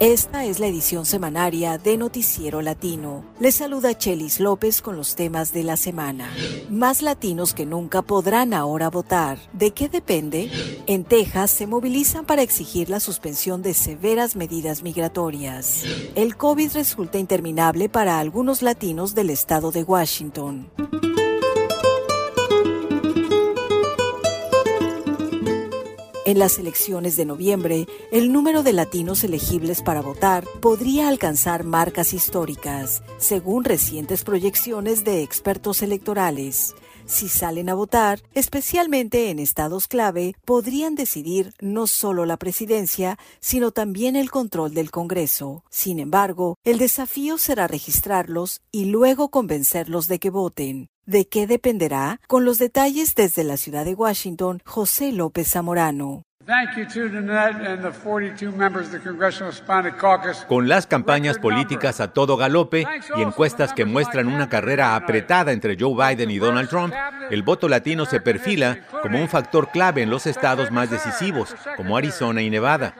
Esta es la edición semanaria de Noticiero Latino. Les saluda Chelis López con los temas de la semana. Más latinos que nunca podrán ahora votar. ¿De qué depende? En Texas se movilizan para exigir la suspensión de severas medidas migratorias. El COVID resulta interminable para algunos latinos del estado de Washington. En las elecciones de noviembre, el número de latinos elegibles para votar podría alcanzar marcas históricas, según recientes proyecciones de expertos electorales. Si salen a votar, especialmente en estados clave, podrían decidir no solo la presidencia, sino también el control del Congreso. Sin embargo, el desafío será registrarlos y luego convencerlos de que voten. ¿De qué dependerá? Con los detalles desde la ciudad de Washington, José López Zamorano. Con las campañas políticas a todo galope y encuestas que muestran una carrera apretada entre Joe Biden y Donald Trump, el voto latino se perfila como un factor clave en los estados más decisivos, como Arizona y Nevada.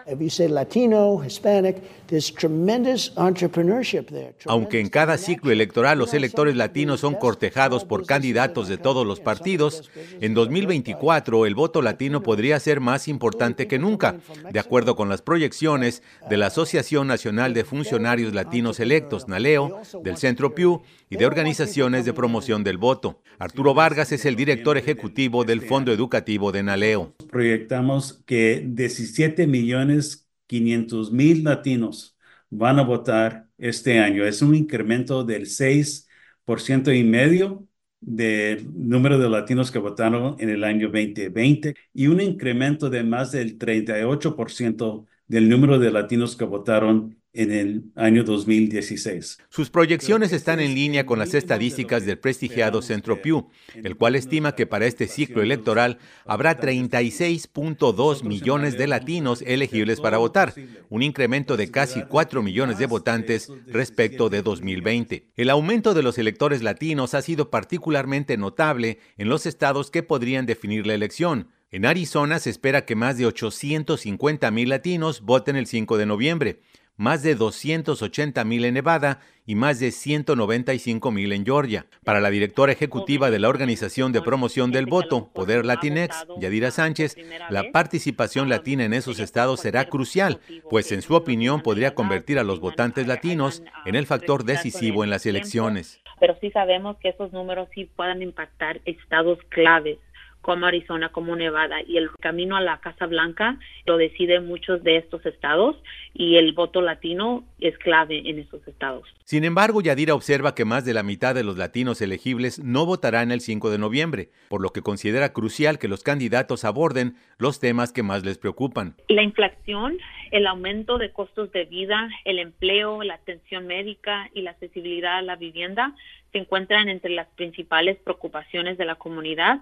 Aunque en cada ciclo electoral los electores latinos son cortejados por candidatos de todos los partidos, en 2024 el voto latino podría ser más importante que nunca, de acuerdo con las proyecciones de la Asociación Nacional de Funcionarios Latinos Electos, NALEO, del Centro Pew y de organizaciones de promoción del voto. Arturo Vargas es el director ejecutivo del Fondo Educativo de NALEO. Proyectamos que 17 millones 500 mil latinos van a votar este año. Es un incremento del 6% y medio del número de latinos que votaron en el año 2020 y un incremento de más del 38% del número de latinos que votaron en el año 2016. Sus proyecciones están en línea con las estadísticas del prestigiado Centro Pew, el cual estima que para este ciclo electoral habrá 36.2 millones de latinos elegibles para votar, un incremento de casi 4 millones de votantes respecto de 2020. El aumento de los electores latinos ha sido particularmente notable en los estados que podrían definir la elección, en Arizona se espera que más de 850 mil latinos voten el 5 de noviembre, más de 280 mil en Nevada y más de 195 mil en Georgia. Para la directora ejecutiva de la Organización de Promoción del Voto, Poder Latinex, Yadira Sánchez, la participación latina en esos estados será crucial, pues en su opinión podría convertir a los votantes latinos en el factor decisivo en las elecciones. Pero sí sabemos que esos números sí pueden impactar estados claves como Arizona, como Nevada, y el camino a la Casa Blanca lo deciden muchos de estos estados y el voto latino es clave en esos estados. Sin embargo, Yadira observa que más de la mitad de los latinos elegibles no votarán el 5 de noviembre, por lo que considera crucial que los candidatos aborden los temas que más les preocupan. La inflación, el aumento de costos de vida, el empleo, la atención médica y la accesibilidad a la vivienda se encuentran entre las principales preocupaciones de la comunidad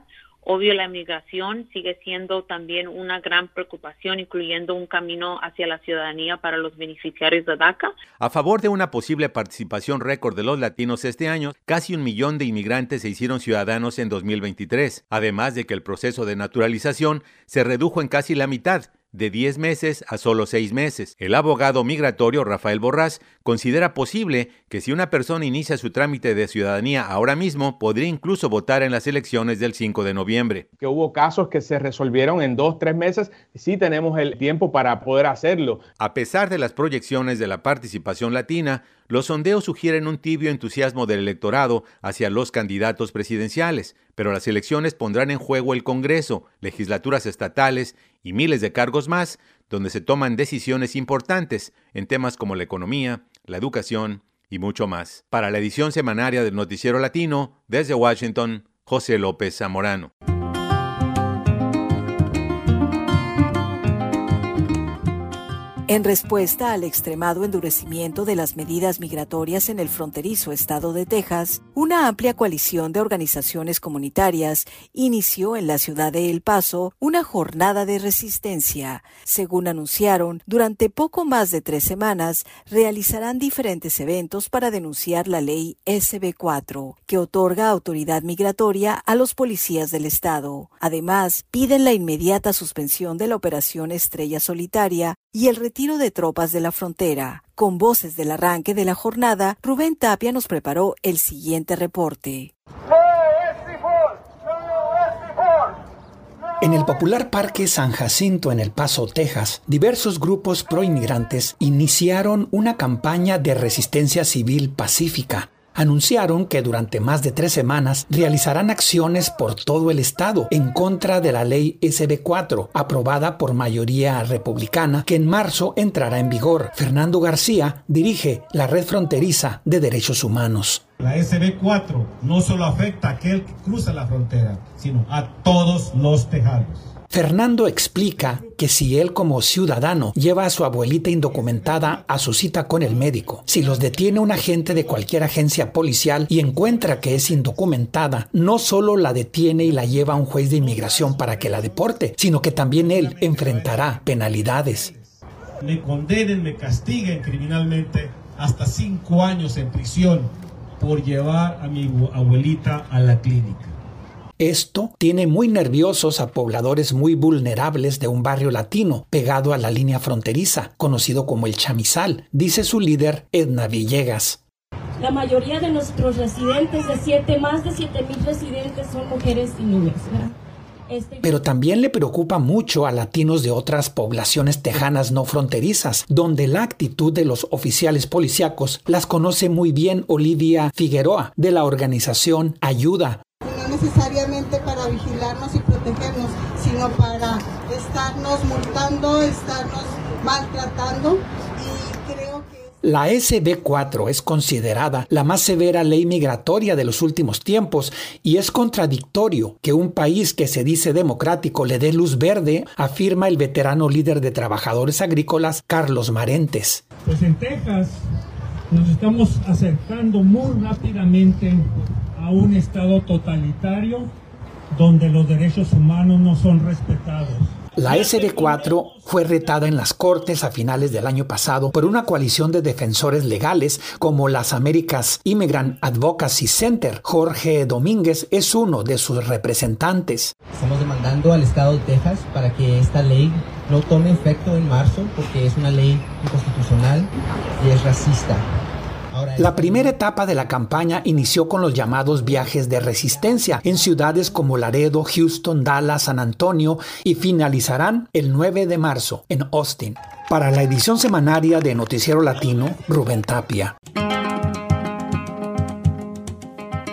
Obvio, la migración sigue siendo también una gran preocupación, incluyendo un camino hacia la ciudadanía para los beneficiarios de DACA. A favor de una posible participación récord de los latinos este año, casi un millón de inmigrantes se hicieron ciudadanos en 2023, además de que el proceso de naturalización se redujo en casi la mitad, de 10 meses a solo 6 meses. El abogado migratorio Rafael Borrás considera posible que si una persona inicia su trámite de ciudadanía ahora mismo, podría incluso votar en las elecciones del 5 de noviembre. Que hubo casos que se resolvieron en 2, 3 meses, sí tenemos el tiempo para poder hacerlo. A pesar de las proyecciones de la participación latina, los sondeos sugieren un tibio entusiasmo del electorado hacia los candidatos presidenciales, pero las elecciones pondrán en juego el Congreso, legislaturas estatales y miles de cargos más, donde se toman decisiones importantes en temas como la economía, la educación y mucho más. Para la edición semanaria del Noticiero Latino, desde Washington, José López Zamorano. En respuesta al extremado endurecimiento de las medidas migratorias en el fronterizo estado de Texas, una amplia coalición de organizaciones comunitarias inició en la ciudad de El Paso una jornada de resistencia. Según anunciaron, durante poco más de tres semanas realizarán diferentes eventos para denunciar la ley SB4, que otorga autoridad migratoria a los policías del estado. Además, piden la inmediata suspensión de la operación Estrella Solitaria y el retiro de tropas de la frontera. Con voces del arranque de la jornada, Rubén Tapia nos preparó el siguiente reporte. En el popular Parque San Jacinto en El Paso, Texas, diversos grupos proinmigrantes iniciaron una campaña de resistencia civil pacífica anunciaron que durante más de tres semanas realizarán acciones por todo el estado en contra de la ley SB4, aprobada por mayoría republicana, que en marzo entrará en vigor. Fernando García dirige la Red Fronteriza de Derechos Humanos. La SB4 no solo afecta a aquel que cruza la frontera, sino a todos los tejanos. Fernando explica que si él como ciudadano lleva a su abuelita indocumentada a su cita con el médico, si los detiene un agente de cualquier agencia policial y encuentra que es indocumentada, no solo la detiene y la lleva a un juez de inmigración para que la deporte, sino que también él enfrentará penalidades. Me condenen, me castiguen criminalmente hasta cinco años en prisión por llevar a mi abuelita a la clínica. Esto tiene muy nerviosos a pobladores muy vulnerables de un barrio latino pegado a la línea fronteriza, conocido como el Chamizal, dice su líder Edna Villegas. La mayoría de nuestros residentes, de siete, más de 7 mil residentes, son mujeres y niños. Este Pero también le preocupa mucho a latinos de otras poblaciones tejanas no fronterizas, donde la actitud de los oficiales policíacos las conoce muy bien Olivia Figueroa, de la organización Ayuda, necesariamente para vigilarnos y protegernos, sino para estarnos multando, estarnos maltratando y creo que... La SB4 es considerada la más severa ley migratoria de los últimos tiempos y es contradictorio que un país que se dice democrático le dé luz verde, afirma el veterano líder de trabajadores agrícolas Carlos Marentes. Pues en Texas nos estamos acercando muy rápidamente a un Estado totalitario donde los derechos humanos no son respetados. La SD4 fue retada en las Cortes a finales del año pasado por una coalición de defensores legales como las Américas Immigrant Advocacy Center. Jorge Domínguez es uno de sus representantes. Estamos demandando al Estado de Texas para que esta ley no tome efecto en marzo porque es una ley inconstitucional y es racista. La primera etapa de la campaña inició con los llamados viajes de resistencia en ciudades como Laredo, Houston, Dallas, San Antonio y finalizarán el 9 de marzo en Austin. Para la edición semanaria de Noticiero Latino, Rubén Tapia.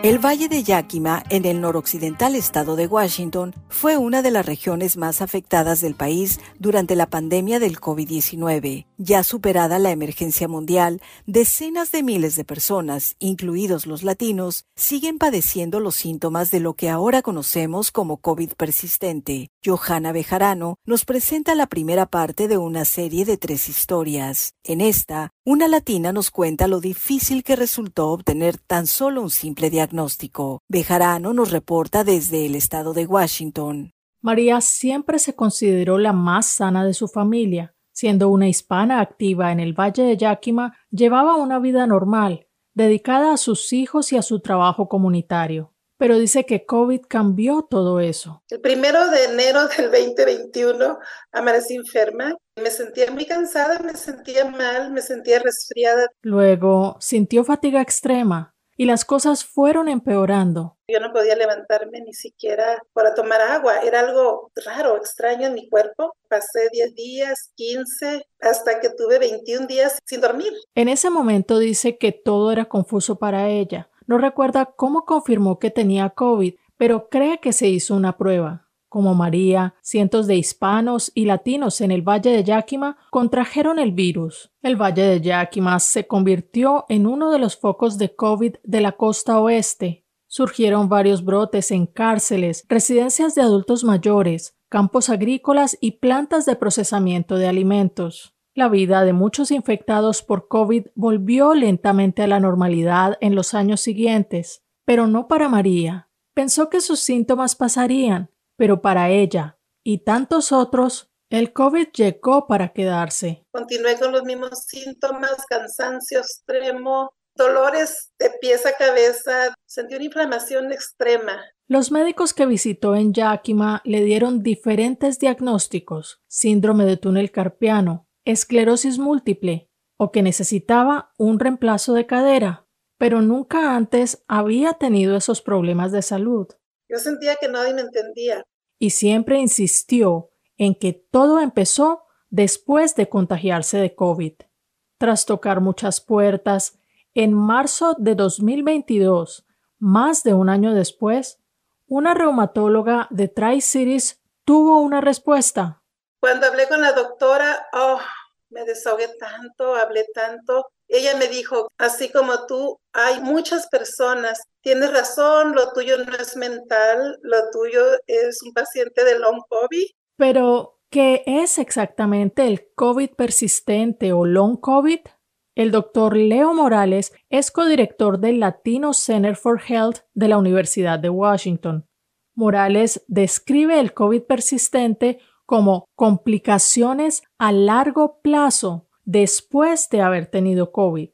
El Valle de Yakima, en el noroccidental estado de Washington, fue una de las regiones más afectadas del país durante la pandemia del COVID-19. Ya superada la emergencia mundial, decenas de miles de personas, incluidos los latinos, siguen padeciendo los síntomas de lo que ahora conocemos como COVID persistente. Johanna Bejarano nos presenta la primera parte de una serie de tres historias. En esta, una latina nos cuenta lo difícil que resultó obtener tan solo un simple diagnóstico. Bejarano nos reporta desde el estado de Washington. María siempre se consideró la más sana de su familia Siendo una hispana activa en el Valle de Yakima, llevaba una vida normal, dedicada a sus hijos y a su trabajo comunitario. Pero dice que COVID cambió todo eso. El primero de enero del 2021 amanecí enferma. Me sentía muy cansada, me sentía mal, me sentía resfriada. Luego sintió fatiga extrema, y las cosas fueron empeorando. Yo no podía levantarme ni siquiera para tomar agua. Era algo raro, extraño en mi cuerpo. Pasé 10 días, 15, hasta que tuve 21 días sin dormir. En ese momento dice que todo era confuso para ella. No recuerda cómo confirmó que tenía COVID, pero cree que se hizo una prueba como María, cientos de hispanos y latinos en el Valle de Yakima contrajeron el virus. El Valle de Yakima se convirtió en uno de los focos de COVID de la costa oeste. Surgieron varios brotes en cárceles, residencias de adultos mayores, campos agrícolas y plantas de procesamiento de alimentos. La vida de muchos infectados por COVID volvió lentamente a la normalidad en los años siguientes, pero no para María. Pensó que sus síntomas pasarían, pero para ella y tantos otros, el COVID llegó para quedarse. Continué con los mismos síntomas, cansancio extremo, dolores de pies a cabeza, sentí una inflamación extrema. Los médicos que visitó en Yakima le dieron diferentes diagnósticos, síndrome de túnel carpiano, esclerosis múltiple o que necesitaba un reemplazo de cadera, pero nunca antes había tenido esos problemas de salud. Yo sentía que nadie me entendía. Y siempre insistió en que todo empezó después de contagiarse de COVID. Tras tocar muchas puertas, en marzo de 2022, más de un año después, una reumatóloga de Tri-Cities tuvo una respuesta. Cuando hablé con la doctora, oh, me desahogué tanto, hablé tanto. Ella me dijo, así como tú, hay muchas personas, tienes razón, lo tuyo no es mental, lo tuyo es un paciente de long COVID. Pero, ¿qué es exactamente el COVID persistente o long COVID? El doctor Leo Morales es codirector del Latino Center for Health de la Universidad de Washington. Morales describe el COVID persistente como complicaciones a largo plazo después de haber tenido COVID.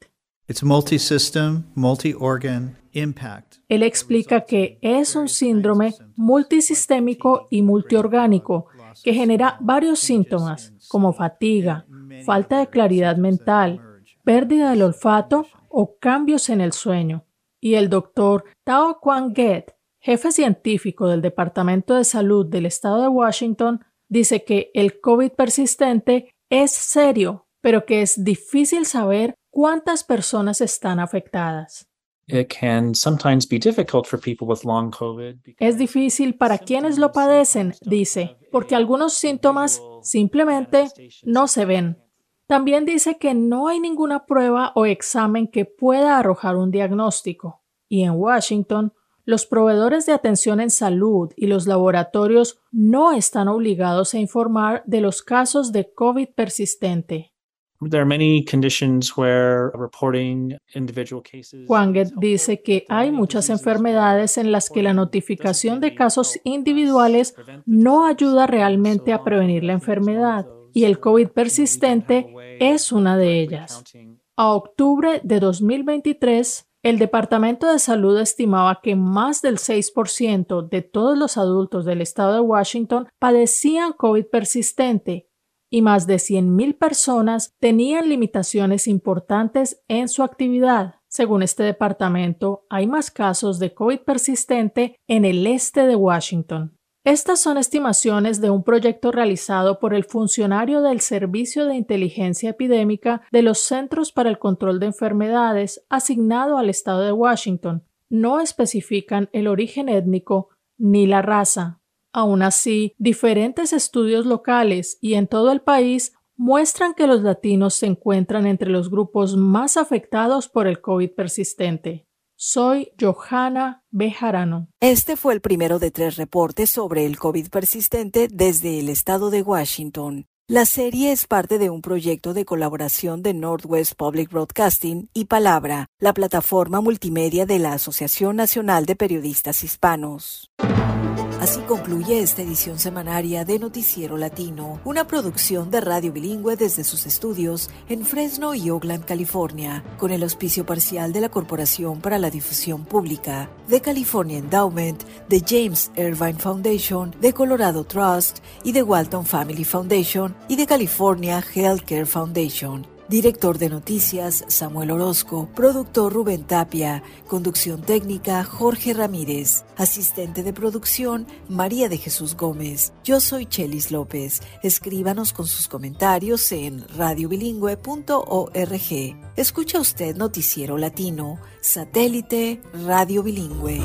Él explica que es un síndrome multisistémico y multiorgánico que genera varios síntomas como fatiga, falta de claridad mental, pérdida del olfato o cambios en el sueño. Y el doctor Tao Kwang Get, jefe científico del Departamento de Salud del Estado de Washington, dice que el COVID persistente es serio, pero que es difícil saber cuántas personas están afectadas. Es difícil para quienes lo padecen, dice, porque algunos síntomas simplemente no se ven. También dice que no hay ninguna prueba o examen que pueda arrojar un diagnóstico. Y en Washington, los proveedores de atención en salud y los laboratorios no están obligados a informar de los casos de COVID persistente. Juan dice que hay muchas enfermedades en las que la notificación de casos individuales no ayuda realmente a prevenir la enfermedad y el COVID persistente es una de ellas. A octubre de 2023, el Departamento de Salud estimaba que más del 6% de todos los adultos del estado de Washington padecían COVID persistente y más de 100.000 personas tenían limitaciones importantes en su actividad. Según este departamento, hay más casos de COVID persistente en el este de Washington. Estas son estimaciones de un proyecto realizado por el funcionario del Servicio de Inteligencia Epidémica de los Centros para el Control de Enfermedades asignado al Estado de Washington. No especifican el origen étnico ni la raza. Aún así, diferentes estudios locales y en todo el país muestran que los latinos se encuentran entre los grupos más afectados por el COVID persistente. Soy Johanna Bejarano. Este fue el primero de tres reportes sobre el COVID persistente desde el estado de Washington. La serie es parte de un proyecto de colaboración de Northwest Public Broadcasting y Palabra, la plataforma multimedia de la Asociación Nacional de Periodistas Hispanos. Así concluye esta edición semanaria de Noticiero Latino, una producción de radio bilingüe desde sus estudios en Fresno y Oakland, California, con el auspicio parcial de la Corporación para la Difusión Pública, de California Endowment, de James Irvine Foundation, de Colorado Trust y de Walton Family Foundation y de California Healthcare Foundation. Director de Noticias, Samuel Orozco. Productor, Rubén Tapia. Conducción técnica, Jorge Ramírez. Asistente de producción, María de Jesús Gómez. Yo soy Chelis López. Escríbanos con sus comentarios en radiobilingüe.org. Escucha usted Noticiero Latino, satélite Radio Bilingüe.